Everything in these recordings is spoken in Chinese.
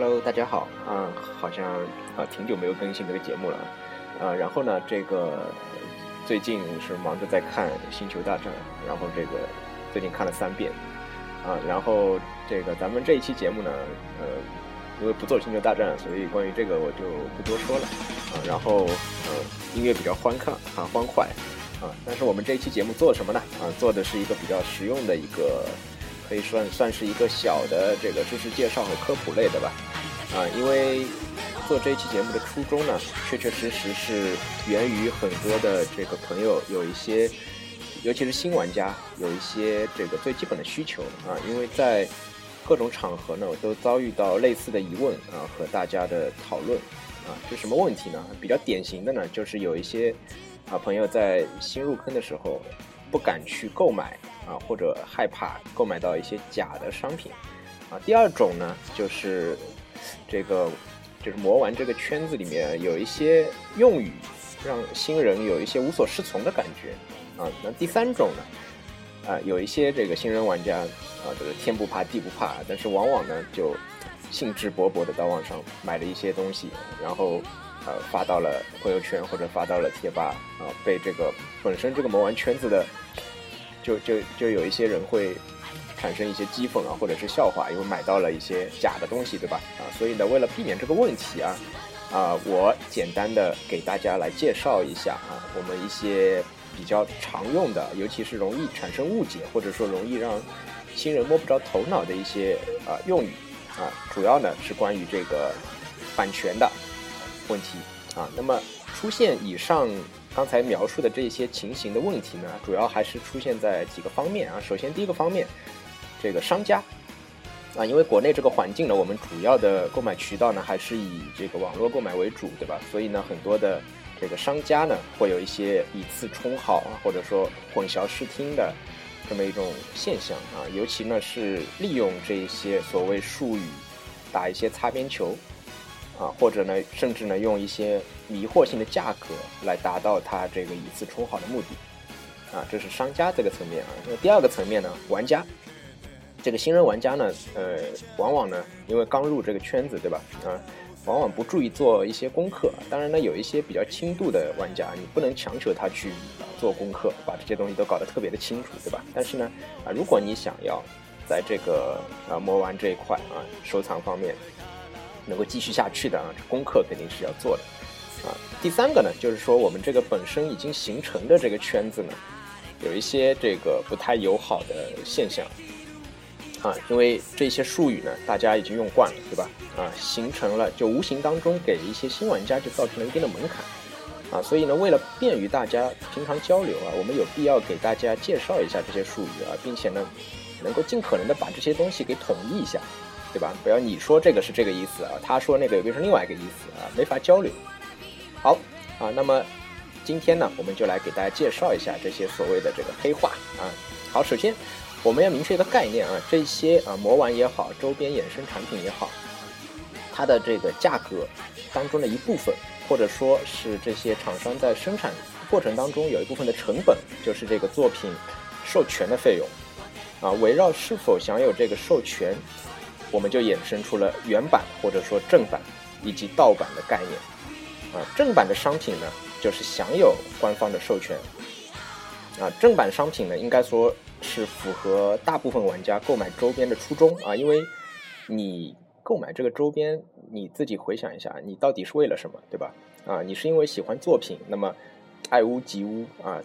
Hello，大家好啊，好像啊挺久没有更新这个节目了啊。然后呢，这个最近是忙着在看《星球大战》，然后这个最近看了三遍啊。然后这个咱们这一期节目呢，呃，因为不做《星球大战》，所以关于这个我就不多说了啊。然后呃，音乐比较欢快啊，欢快啊。但是我们这一期节目做什么呢？啊，做的是一个比较实用的一个。可以算算是一个小的这个知识介绍和科普类的吧，啊，因为做这一期节目的初衷呢，确确实实是源于很多的这个朋友有一些，尤其是新玩家有一些这个最基本的需求啊，因为在各种场合呢，我都遭遇到类似的疑问啊和大家的讨论啊，是什么问题呢？比较典型的呢，就是有一些啊朋友在新入坑的时候不敢去购买。啊，或者害怕购买到一些假的商品，啊，第二种呢，就是这个就是魔玩这个圈子里面有一些用语，让新人有一些无所适从的感觉，啊，那第三种呢，啊，有一些这个新人玩家，啊，这个天不怕地不怕，但是往往呢就兴致勃勃的到网上买了一些东西，然后呃发到了朋友圈或者发到了贴吧，啊，被这个本身这个魔玩圈子的。就就就有一些人会产生一些讥讽啊，或者是笑话，因为买到了一些假的东西，对吧？啊，所以呢，为了避免这个问题啊，啊，我简单的给大家来介绍一下啊，我们一些比较常用的，尤其是容易产生误解，或者说容易让新人摸不着头脑的一些啊用语啊，主要呢是关于这个版权的问题啊。那么出现以上。刚才描述的这些情形的问题呢，主要还是出现在几个方面啊。首先，第一个方面，这个商家啊，因为国内这个环境呢，我们主要的购买渠道呢，还是以这个网络购买为主，对吧？所以呢，很多的这个商家呢，会有一些以次充好啊，或者说混淆视听的这么一种现象啊。尤其呢，是利用这些所谓术语打一些擦边球。啊，或者呢，甚至呢，用一些迷惑性的价格来达到他这个以次充好的目的，啊，这是商家这个层面啊。那第二个层面呢，玩家，这个新人玩家呢，呃，往往呢，因为刚入这个圈子，对吧？啊，往往不注意做一些功课。当然呢，有一些比较轻度的玩家，你不能强求他去做功课，把这些东西都搞得特别的清楚，对吧？但是呢，啊，如果你想要在这个啊魔玩这一块啊收藏方面，能够继续下去的啊，这功课肯定是要做的，啊，第三个呢，就是说我们这个本身已经形成的这个圈子呢，有一些这个不太友好的现象，啊，因为这些术语呢，大家已经用惯了，对吧？啊，形成了就无形当中给一些新玩家就造成了一定的门槛，啊，所以呢，为了便于大家平常交流啊，我们有必要给大家介绍一下这些术语啊，并且呢，能够尽可能的把这些东西给统一一下。对吧？不要你说这个是这个意思啊，他说那个又变成另外一个意思啊，没法交流。好啊，那么今天呢，我们就来给大家介绍一下这些所谓的这个黑话啊。好，首先我们要明确一个概念啊，这些啊魔丸也好，周边衍生产品也好，它的这个价格当中的一部分，或者说是这些厂商在生产过程当中有一部分的成本，就是这个作品授权的费用啊，围绕是否享有这个授权。我们就衍生出了原版或者说正版以及盗版的概念，啊，正版的商品呢，就是享有官方的授权，啊，正版商品呢，应该说是符合大部分玩家购买周边的初衷啊，因为你购买这个周边，你自己回想一下，你到底是为了什么，对吧？啊，你是因为喜欢作品，那么爱屋及乌啊，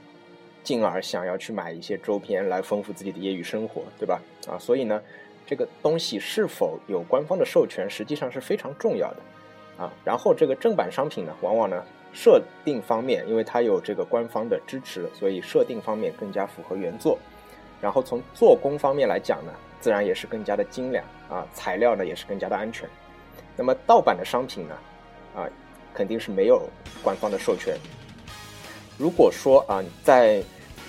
进而想要去买一些周边来丰富自己的业余生活，对吧？啊，所以呢。这个东西是否有官方的授权，实际上是非常重要的，啊，然后这个正版商品呢，往往呢设定方面，因为它有这个官方的支持，所以设定方面更加符合原作，然后从做工方面来讲呢，自然也是更加的精良，啊，材料呢也是更加的安全。那么盗版的商品呢，啊，肯定是没有官方的授权。如果说啊，在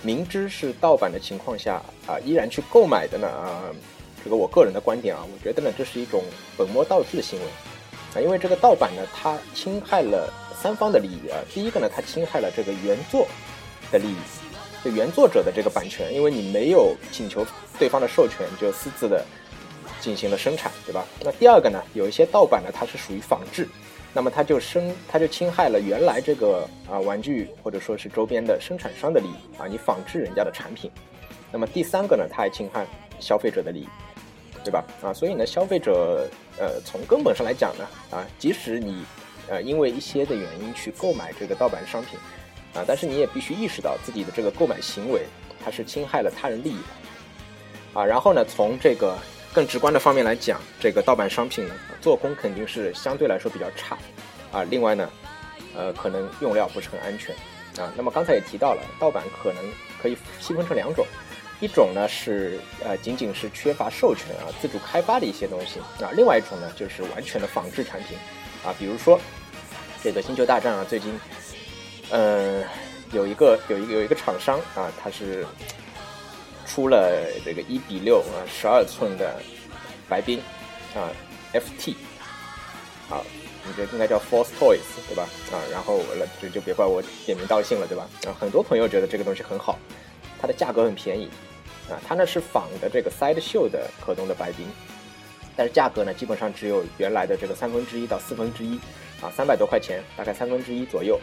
明知是盗版的情况下，啊，依然去购买的呢，啊。这个我个人的观点啊，我觉得呢，这是一种本末倒置的行为啊，因为这个盗版呢，它侵害了三方的利益啊。第一个呢，它侵害了这个原作的利益，就原作者的这个版权，因为你没有请求对方的授权，就私自的进行了生产，对吧？那第二个呢，有一些盗版呢，它是属于仿制，那么它就生它就侵害了原来这个啊玩具或者说是周边的生产商的利益啊，你仿制人家的产品。那么第三个呢，它还侵害消费者的利益，对吧？啊，所以呢，消费者呃从根本上来讲呢，啊，即使你呃因为一些的原因去购买这个盗版商品，啊，但是你也必须意识到自己的这个购买行为它是侵害了他人利益的。啊，然后呢，从这个更直观的方面来讲，这个盗版商品呢，做工肯定是相对来说比较差，啊，另外呢，呃，可能用料不是很安全，啊，那么刚才也提到了，盗版可能可以细分成两种，一种呢是呃仅仅是缺乏授权啊，自主开发的一些东西，啊，另外一种呢就是完全的仿制产品，啊，比如说这个星球大战啊，最近，呃，有一个有一个有一个厂商啊，他是。出了这个一比六啊，十二寸的白冰啊，FT 啊，你这应该叫 Force Toys 对吧？啊，然后我了就就别怪我点名道姓了对吧？啊，很多朋友觉得这个东西很好，它的价格很便宜啊，它呢是仿的这个 Side Show 的可动的白冰，但是价格呢基本上只有原来的这个三分之一到四分之一啊，三百多块钱，大概三分之一左右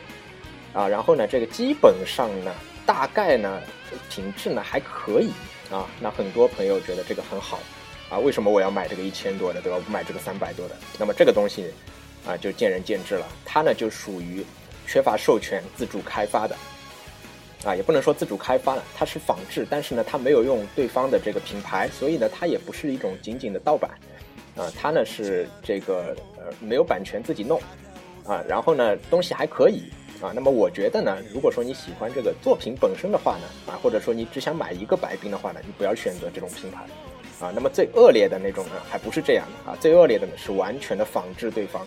啊，然后呢这个基本上呢。大概呢，品质呢还可以啊。那很多朋友觉得这个很好啊，为什么我要买这个一千多的，对吧？不买这个三百多的？那么这个东西啊，就见仁见智了。它呢就属于缺乏授权、自主开发的啊，也不能说自主开发了，它是仿制，但是呢，它没有用对方的这个品牌，所以呢，它也不是一种仅仅的盗版啊。它呢是这个呃没有版权自己弄啊，然后呢东西还可以。啊，那么我觉得呢，如果说你喜欢这个作品本身的话呢，啊，或者说你只想买一个白冰的话呢，你不要选择这种品牌，啊，那么最恶劣的那种呢，还不是这样的啊，最恶劣的呢是完全的仿制对方，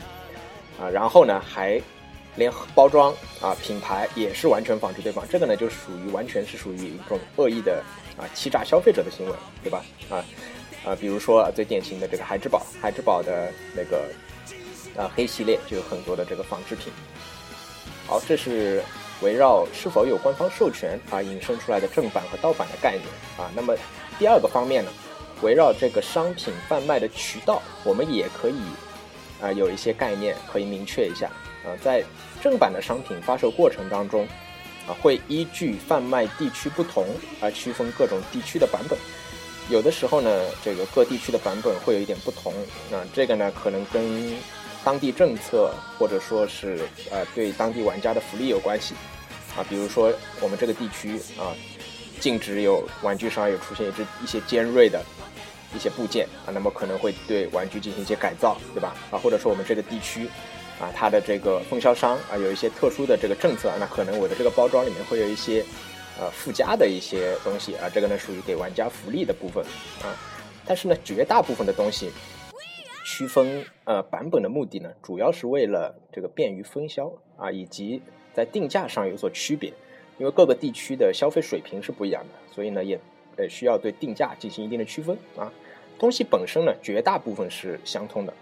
啊，然后呢还连包装啊品牌也是完全仿制对方，这个呢就属于完全是属于一种恶意的啊欺诈消费者的行为，对吧？啊啊，比如说最典型的这个孩之宝，孩之宝的那个啊黑系列就有很多的这个仿制品。好，这是围绕是否有官方授权啊引申出来的正版和盗版的概念啊。那么第二个方面呢，围绕这个商品贩卖的渠道，我们也可以啊有一些概念可以明确一下呃。在正版的商品发售过程当中啊，会依据贩卖地区不同而区分各种地区的版本。有的时候呢，这个各地区的版本会有一点不同啊。这个呢，可能跟当地政策，或者说是呃对当地玩家的福利有关系，啊，比如说我们这个地区啊，禁止有玩具商有出现一只一些尖锐的一些部件啊，那么可能会对玩具进行一些改造，对吧？啊，或者说我们这个地区啊，它的这个分销商啊有一些特殊的这个政策，那可能我的这个包装里面会有一些呃附加的一些东西啊，这个呢属于给玩家福利的部分啊，但是呢绝大部分的东西。区分呃版本的目的呢，主要是为了这个便于分销啊，以及在定价上有所区别。因为各个地区的消费水平是不一样的，所以呢也呃需要对定价进行一定的区分啊。东西本身呢，绝大部分是相通的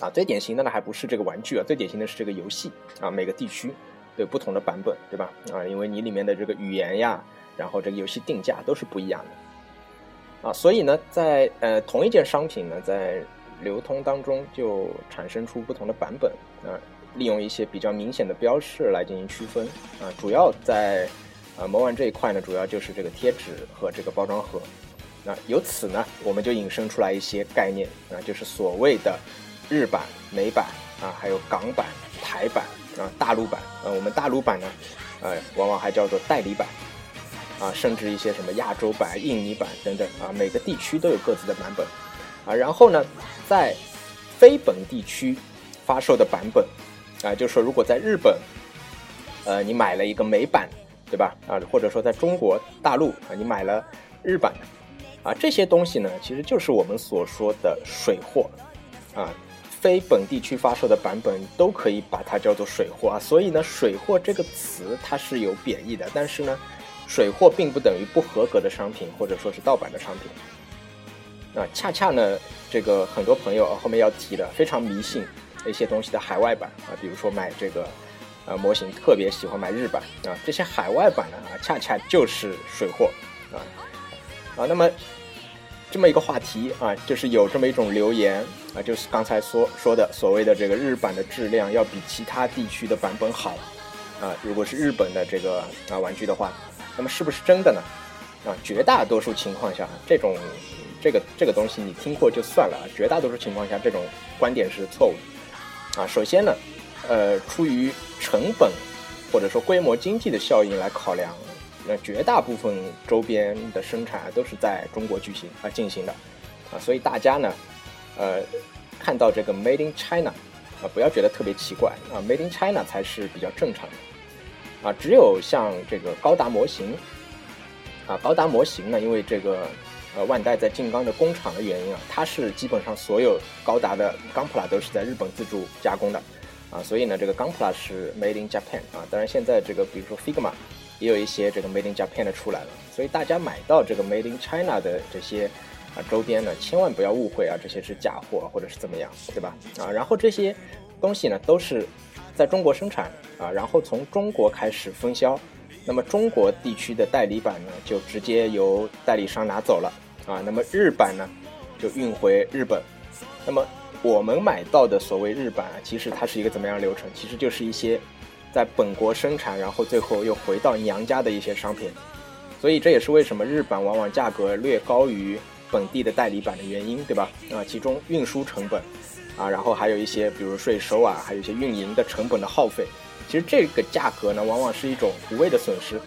啊。最典型的呢，还不是这个玩具啊，最典型的是这个游戏啊。每个地区有不同的版本，对吧？啊，因为你里面的这个语言呀，然后这个游戏定价都是不一样的啊。所以呢，在呃同一件商品呢，在流通当中就产生出不同的版本啊，利用一些比较明显的标识来进行区分啊，主要在啊魔玩这一块呢，主要就是这个贴纸和这个包装盒。那由此呢，我们就引申出来一些概念啊，就是所谓的日版、美版啊，还有港版、台版啊、大陆版啊。我们大陆版呢，呃，往往还叫做代理版啊，甚至一些什么亚洲版、印尼版等等啊，每个地区都有各自的版本。啊，然后呢，在非本地区发售的版本，啊，就是说，如果在日本，呃，你买了一个美版，对吧？啊，或者说在中国大陆啊，你买了日版的，啊，这些东西呢，其实就是我们所说的水货，啊，非本地区发售的版本都可以把它叫做水货啊。所以呢，水货这个词它是有贬义的，但是呢，水货并不等于不合格的商品或者说是盗版的商品。啊，恰恰呢，这个很多朋友后面要提的非常迷信一些东西的海外版啊，比如说买这个呃模型特别喜欢买日版啊，这些海外版呢啊，恰恰就是水货啊啊，那么这么一个话题啊，就是有这么一种留言啊，就是刚才说说的所谓的这个日版的质量要比其他地区的版本好啊。如果是日本的这个啊玩具的话，那么是不是真的呢？啊，绝大多数情况下，这种这个这个东西你听过就算了，绝大多数情况下这种观点是错误的啊。首先呢，呃，出于成本或者说规模经济的效应来考量。那绝大部分周边的生产都是在中国举行啊进行的，啊，所以大家呢，呃，看到这个 Made in China，啊，不要觉得特别奇怪啊，Made in China 才是比较正常的，啊，只有像这个高达模型，啊，高达模型呢，因为这个呃万代在静冈的工厂的原因啊，它是基本上所有高达的钢普拉都是在日本自主加工的，啊，所以呢，这个钢普拉是 Made in Japan 啊，当然现在这个比如说 Figma。也有一些这个 Made in Japan 的出来了，所以大家买到这个 Made in China 的这些啊周边呢，千万不要误会啊，这些是假货或者是怎么样，对吧？啊，然后这些东西呢都是在中国生产啊，然后从中国开始分销，那么中国地区的代理版呢就直接由代理商拿走了啊，那么日版呢就运回日本，那么我们买到的所谓日版啊，其实它是一个怎么样流程？其实就是一些。在本国生产，然后最后又回到娘家的一些商品，所以这也是为什么日版往往价格略高于本地的代理版的原因，对吧？啊，其中运输成本，啊，然后还有一些比如税收啊，还有一些运营的成本的耗费，其实这个价格呢，往往是一种无谓的损失，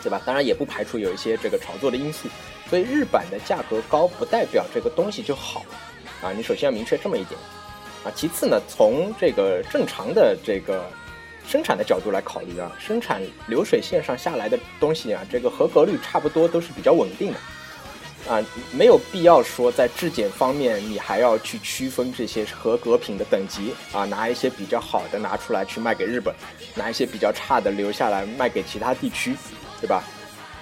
对吧？当然也不排除有一些这个炒作的因素，所以日版的价格高不代表这个东西就好，啊，你首先要明确这么一点，啊，其次呢，从这个正常的这个。生产的角度来考虑啊，生产流水线上下来的东西啊，这个合格率差不多都是比较稳定的，啊，没有必要说在质检方面你还要去区分这些合格品的等级啊，拿一些比较好的拿出来去卖给日本，拿一些比较差的留下来卖给其他地区，对吧？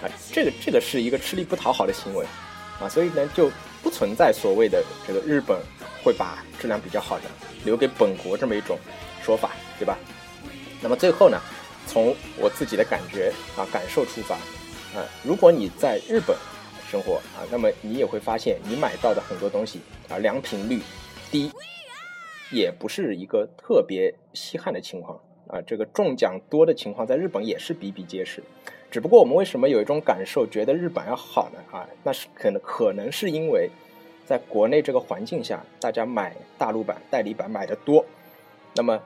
啊，这个这个是一个吃力不讨好的行为，啊，所以呢就不存在所谓的这个日本会把质量比较好的留给本国这么一种说法，对吧？那么最后呢，从我自己的感觉啊感受出发，啊，如果你在日本生活啊，那么你也会发现你买到的很多东西啊良品率低，也不是一个特别稀罕的情况啊。这个中奖多的情况在日本也是比比皆是，只不过我们为什么有一种感受觉得日版要好呢？啊，那是可能可能是因为在国内这个环境下，大家买大陆版代理版买的多，那么。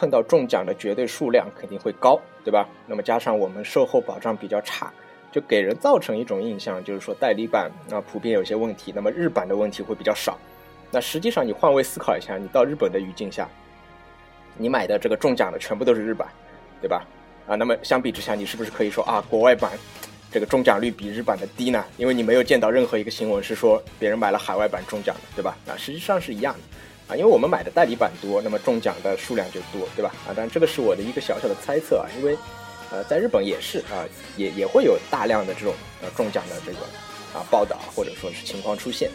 碰到中奖的绝对数量肯定会高，对吧？那么加上我们售后保障比较差，就给人造成一种印象，就是说代理版啊普遍有些问题，那么日版的问题会比较少。那实际上你换位思考一下，你到日本的语境下，你买的这个中奖的全部都是日版，对吧？啊，那么相比之下，你是不是可以说啊，国外版这个中奖率比日版的低呢？因为你没有见到任何一个新闻是说别人买了海外版中奖的，对吧？啊，实际上是一样的。啊，因为我们买的代理版多，那么中奖的数量就多，对吧？啊，当然这个是我的一个小小的猜测啊，因为，呃，在日本也是啊，也也会有大量的这种呃中奖的这个啊报道或者说是情况出现。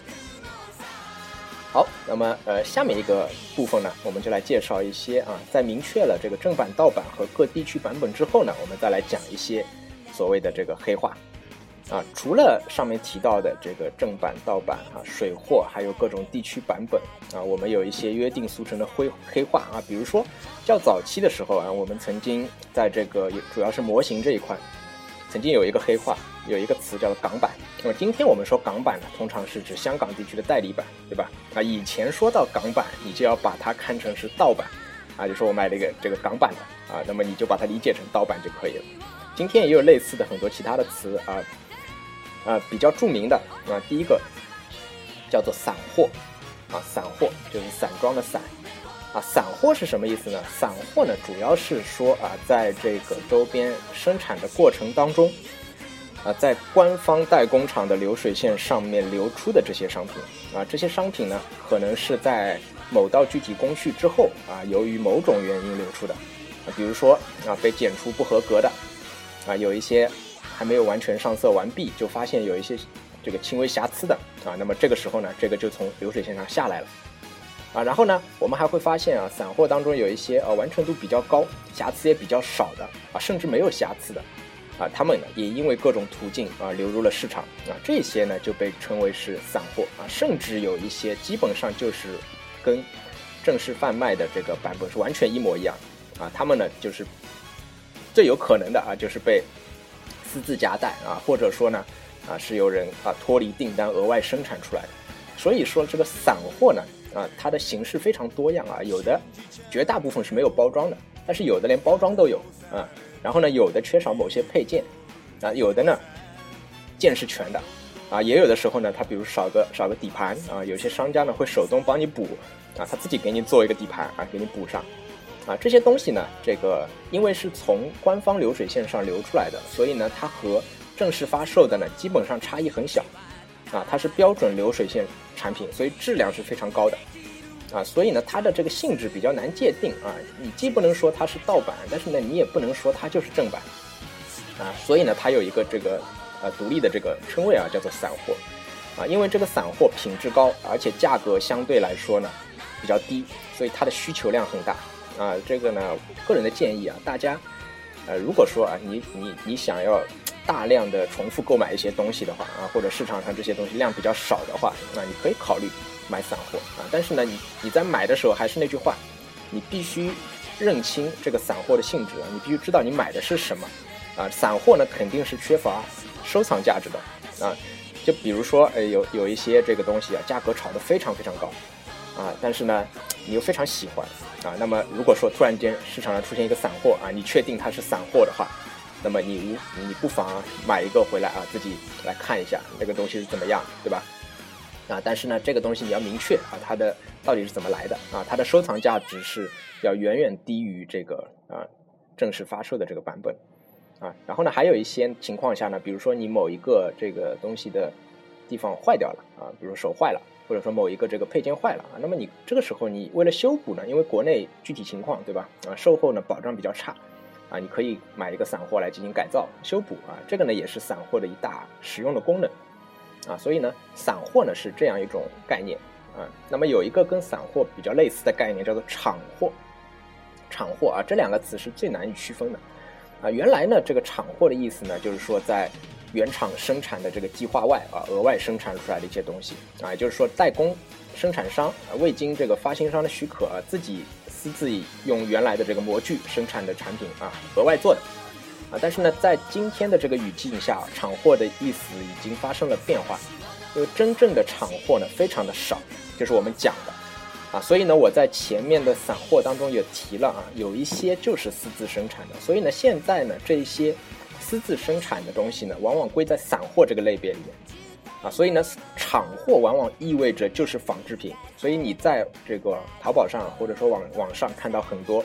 好，那么呃下面一个部分呢，我们就来介绍一些啊，在明确了这个正版盗版和各地区版本之后呢，我们再来讲一些所谓的这个黑话。啊，除了上面提到的这个正版、盗版啊、水货，还有各种地区版本啊，我们有一些约定俗成的灰黑话啊，比如说较早期的时候啊，我们曾经在这个主要是模型这一块，曾经有一个黑话，有一个词叫做港版。那么今天我们说港版呢，通常是指香港地区的代理版，对吧？啊，以前说到港版，你就要把它看成是盗版，啊，就说我买了一个这个港版的啊，那么你就把它理解成盗版就可以了。今天也有类似的很多其他的词啊。啊，比较著名的啊，第一个叫做散货，啊，散货就是散装的散，啊，散货是什么意思呢？散货呢，主要是说啊，在这个周边生产的过程当中，啊，在官方代工厂的流水线上面流出的这些商品，啊，这些商品呢，可能是在某道具体工序之后，啊，由于某种原因流出的，啊，比如说啊，被检出不合格的，啊，有一些。还没有完全上色完毕，就发现有一些这个轻微瑕疵的啊，那么这个时候呢，这个就从流水线上下来了啊。然后呢，我们还会发现啊，散货当中有一些呃完成度比较高、瑕疵也比较少的啊，甚至没有瑕疵的啊，他们呢也因为各种途径啊流入了市场啊，这些呢就被称为是散货啊，甚至有一些基本上就是跟正式贩卖的这个版本是完全一模一样啊，他们呢就是最有可能的啊，就是被私自夹带啊，或者说呢啊是有人啊脱离订单额外生产出来的，所以说这个散货呢啊，它的形式非常多样啊，有的绝大部分是没有包装的，但是有的连包装都有啊。然后呢，有的缺少某些配件，啊，有的呢，件是全的，啊，也有的时候呢，它比如少个少个底盘啊，有些商家呢会手动帮你补，啊，他自己给你做一个底盘啊，给你补上，啊，这些东西呢，这个因为是从官方流水线上流出来的，所以呢，它和正式发售的呢基本上差异很小，啊，它是标准流水线产品，所以质量是非常高的。啊，所以呢，它的这个性质比较难界定啊。你既不能说它是盗版，但是呢，你也不能说它就是正版，啊，所以呢，它有一个这个呃独立的这个称谓啊，叫做散货，啊，因为这个散货品质高，而且价格相对来说呢比较低，所以它的需求量很大啊。这个呢，个人的建议啊，大家呃，如果说啊，你你你想要大量的重复购买一些东西的话啊，或者市场上这些东西量比较少的话，那你可以考虑。买散货啊，但是呢，你你在买的时候还是那句话，你必须认清这个散货的性质，你必须知道你买的是什么啊。散货呢肯定是缺乏收藏价值的啊，就比如说，呃，有有一些这个东西啊，价格炒得非常非常高啊，但是呢，你又非常喜欢啊，那么如果说突然间市场上出现一个散货啊，你确定它是散货的话，那么你无你不妨买一个回来啊，自己来看一下那个东西是怎么样，对吧？啊，但是呢，这个东西你要明确啊，它的到底是怎么来的啊？它的收藏价值是要远远低于这个啊正式发售的这个版本啊。然后呢，还有一些情况下呢，比如说你某一个这个东西的地方坏掉了啊，比如手坏了，或者说某一个这个配件坏了啊，那么你这个时候你为了修补呢，因为国内具体情况对吧？啊，售后呢保障比较差啊，你可以买一个散货来进行改造修补啊，这个呢也是散货的一大实用的功能。啊，所以呢，散货呢是这样一种概念啊。那么有一个跟散货比较类似的概念，叫做厂货。厂货啊，这两个词是最难以区分的啊。原来呢，这个厂货的意思呢，就是说在原厂生产的这个计划外啊，额外生产出来的一些东西啊，也就是说代工生产商啊，未经这个发行商的许可啊，自己私自用原来的这个模具生产的产品啊，额外做的。啊，但是呢，在今天的这个语境下，厂货的意思已经发生了变化，因为真正的厂货呢非常的少，就是我们讲的，啊，所以呢，我在前面的散货当中也提了啊，有一些就是私自生产的，所以呢，现在呢，这一些私自生产的东西呢，往往归在散货这个类别里面，啊，所以呢，厂货往往意味着就是仿制品，所以你在这个淘宝上或者说网网上看到很多。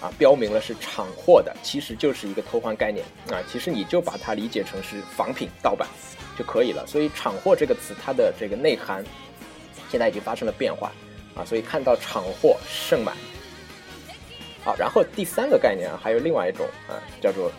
啊，标明了是厂货的，其实就是一个偷换概念啊。其实你就把它理解成是仿品、盗版就可以了。所以“厂货”这个词，它的这个内涵现在已经发生了变化啊。所以看到厂货盛满。好，然后第三个概念啊，还有另外一种啊，叫做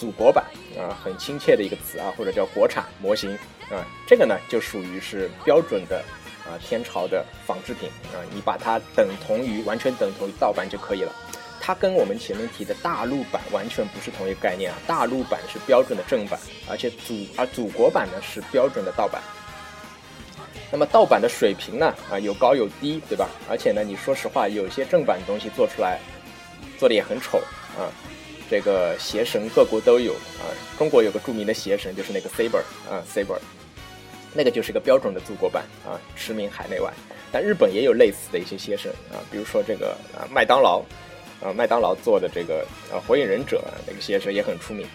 祖国版啊，很亲切的一个词啊，或者叫国产模型啊。这个呢，就属于是标准的啊天朝的仿制品啊，你把它等同于完全等同于盗版就可以了。它跟我们前面提的大陆版完全不是同一个概念啊！大陆版是标准的正版，而且祖而祖国版呢是标准的盗版。那么盗版的水平呢啊有高有低，对吧？而且呢，你说实话，有些正版的东西做出来做的也很丑啊。这个邪神各国都有啊，中国有个著名的邪神就是那个 Saber 啊，Saber，那个就是一个标准的祖国版啊，驰名海内外。但日本也有类似的一些邪神啊，比如说这个啊麦当劳。啊，麦当劳做的这个啊，火影忍者那个鞋神也很出名，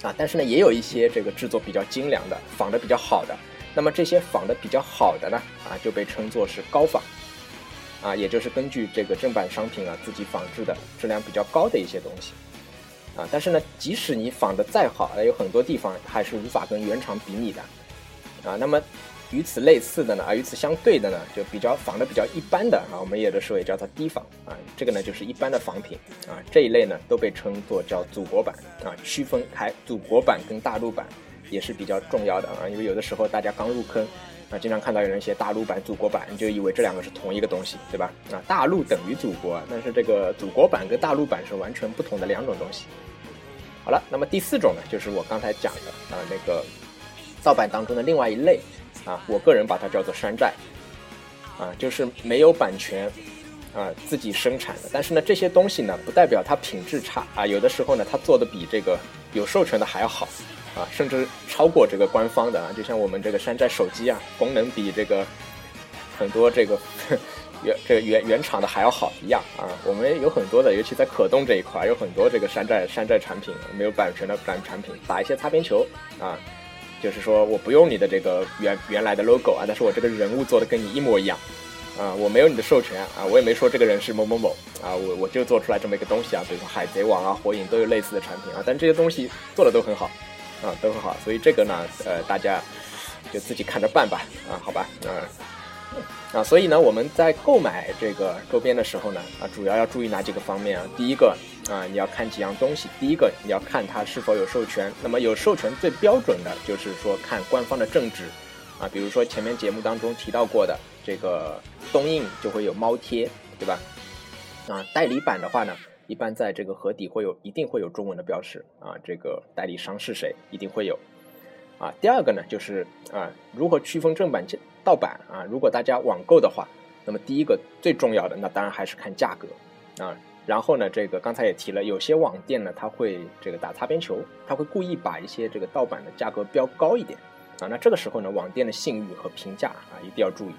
啊，但是呢，也有一些这个制作比较精良的，仿的比较好的。那么这些仿的比较好的呢，啊，就被称作是高仿，啊，也就是根据这个正版商品啊自己仿制的质量比较高的一些东西，啊，但是呢，即使你仿的再好，有很多地方还是无法跟原厂比拟的，啊，那么。与此类似的呢，啊，与此相对的呢，就比较仿的比较一般的啊，我们有的时候也叫它低仿啊，这个呢就是一般的仿品啊，这一类呢都被称作叫祖国版啊，区分开祖国版跟大陆版也是比较重要的啊，因为有的时候大家刚入坑啊，经常看到有人写大陆版、祖国版，你就以为这两个是同一个东西，对吧？啊，大陆等于祖国，但是这个祖国版跟大陆版是完全不同的两种东西。好了，那么第四种呢，就是我刚才讲的啊那个盗版当中的另外一类啊，我个人把它叫做山寨。啊，就是没有版权啊自己生产的，但是呢这些东西呢不代表它品质差啊，有的时候呢它做的比这个有授权的还要好啊，甚至超过这个官方的啊，就像我们这个山寨手机啊，功能比这个很多这个。原这个原原厂的还要好一样啊！我们有很多的，尤其在可动这一块，有很多这个山寨山寨产品，没有版权的版产品，打一些擦边球啊，就是说我不用你的这个原原来的 logo 啊，但是我这个人物做的跟你一模一样啊，我没有你的授权啊，我也没说这个人是某某某啊，我我就做出来这么一个东西啊，比如说海贼王啊、火影都有类似的产品啊，但这些东西做的都很好啊，都很好，所以这个呢，呃，大家就自己看着办吧啊，好吧，嗯。啊，所以呢，我们在购买这个周边的时候呢，啊，主要要注意哪几个方面啊？第一个啊，你要看几样东西。第一个，你要看它是否有授权。那么有授权最标准的就是说看官方的正职，啊，比如说前面节目当中提到过的这个东映就会有猫贴，对吧？啊，代理版的话呢，一般在这个盒底会有一定会有中文的标识，啊，这个代理商是谁一定会有。啊，第二个呢，就是啊，如何区分正版盗版啊？如果大家网购的话，那么第一个最重要的，那当然还是看价格啊。然后呢，这个刚才也提了，有些网店呢，他会这个打擦边球，他会故意把一些这个盗版的价格标高一点啊。那这个时候呢，网店的信誉和评价啊，一定要注意，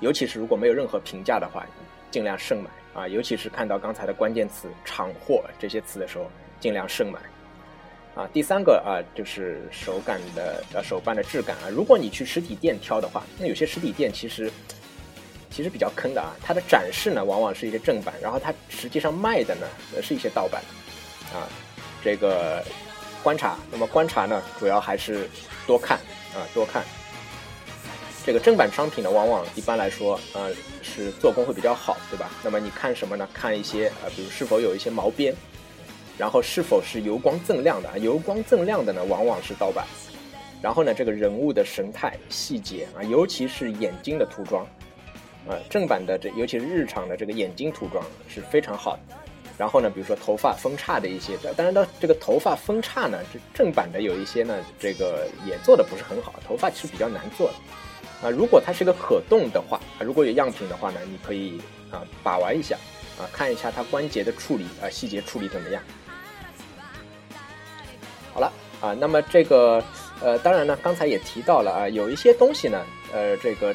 尤其是如果没有任何评价的话，尽量慎买啊。尤其是看到刚才的关键词“厂货”这些词的时候，尽量慎买。啊，第三个啊，就是手感的呃手办的质感啊。如果你去实体店挑的话，那有些实体店其实其实比较坑的啊。它的展示呢，往往是一些正版，然后它实际上卖的呢，是一些盗版啊。这个观察，那么观察呢，主要还是多看啊，多看。这个正版商品呢，往往一般来说啊，是做工会比较好，对吧？那么你看什么呢？看一些啊，比如是否有一些毛边。然后是否是油光锃亮的啊？油光锃亮的呢，往往是盗版。然后呢，这个人物的神态细节啊，尤其是眼睛的涂装，啊，正版的这尤其是日常的这个眼睛涂装是非常好的。然后呢，比如说头发分叉的一些，当然到这个头发分叉呢，这正版的有一些呢，这个也做的不是很好，头发其实比较难做的。啊，如果它是一个可动的话，啊，如果有样品的话呢，你可以啊把玩一下，啊看一下它关节的处理啊细节处理怎么样。好了啊，那么这个呃，当然呢，刚才也提到了啊，有一些东西呢，呃，这个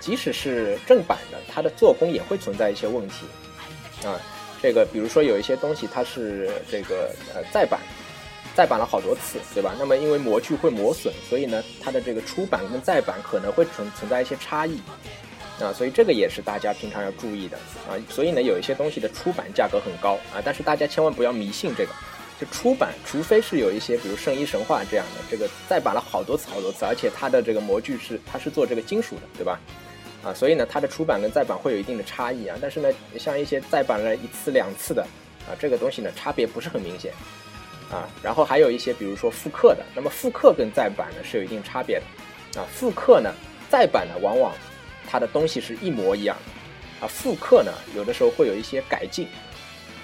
即使是正版的，它的做工也会存在一些问题啊。这个比如说有一些东西它是这个呃再版，再版了好多次，对吧？那么因为模具会磨损，所以呢，它的这个出版跟再版可能会存存在一些差异啊，所以这个也是大家平常要注意的啊。所以呢，有一些东西的出版价格很高啊，但是大家千万不要迷信这个。就出版，除非是有一些，比如《圣衣神话》这样的，这个再版了好多次、好多次，而且它的这个模具是它是做这个金属的，对吧？啊，所以呢，它的出版跟再版会有一定的差异啊。但是呢，像一些再版了一次、两次的啊，这个东西呢，差别不是很明显啊。然后还有一些，比如说复刻的，那么复刻跟再版呢是有一定差别的啊。复刻呢，再版呢，往往它的东西是一模一样的啊。复刻呢，有的时候会有一些改进。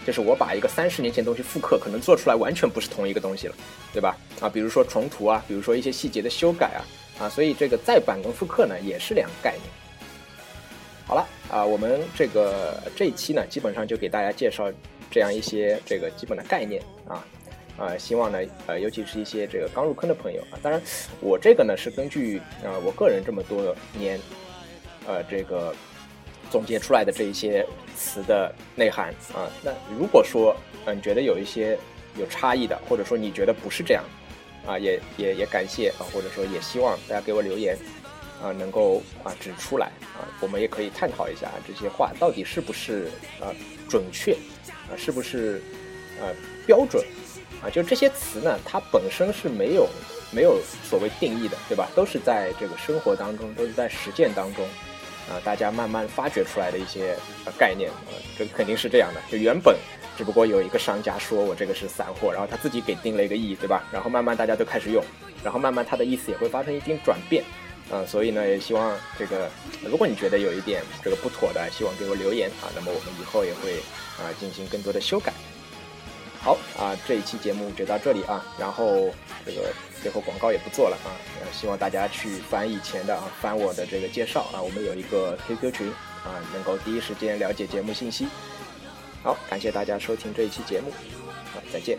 就是我把一个三十年前东西复刻，可能做出来完全不是同一个东西了，对吧？啊，比如说重涂啊，比如说一些细节的修改啊，啊，所以这个再版跟复刻呢也是两个概念。好了，啊，我们这个这一期呢，基本上就给大家介绍这样一些这个基本的概念啊，啊，希望呢，呃，尤其是一些这个刚入坑的朋友啊，当然我这个呢是根据啊我个人这么多年，呃，这个。总结出来的这一些词的内涵啊，那如果说嗯觉得有一些有差异的，或者说你觉得不是这样，啊也也也感谢啊，或者说也希望大家给我留言啊，能够啊指出来啊，我们也可以探讨一下这些话到底是不是啊准确啊，是不是呃标准啊？就这些词呢，它本身是没有没有所谓定义的，对吧？都是在这个生活当中，都是在实践当中。啊，大家慢慢发掘出来的一些概念，啊，这肯定是这样的。就原本只不过有一个商家说我这个是散货，然后他自己给定了一个意义，对吧？然后慢慢大家都开始用，然后慢慢他的意思也会发生一定转变，啊，所以呢，也希望这个，如果你觉得有一点这个不妥的，希望给我留言啊，那么我们以后也会啊进行更多的修改。好啊，这一期节目就到这里啊，然后这个最后广告也不做了啊，希望大家去翻以前的啊，翻我的这个介绍啊，我们有一个 QQ 群啊，能够第一时间了解节目信息。好，感谢大家收听这一期节目，啊，再见。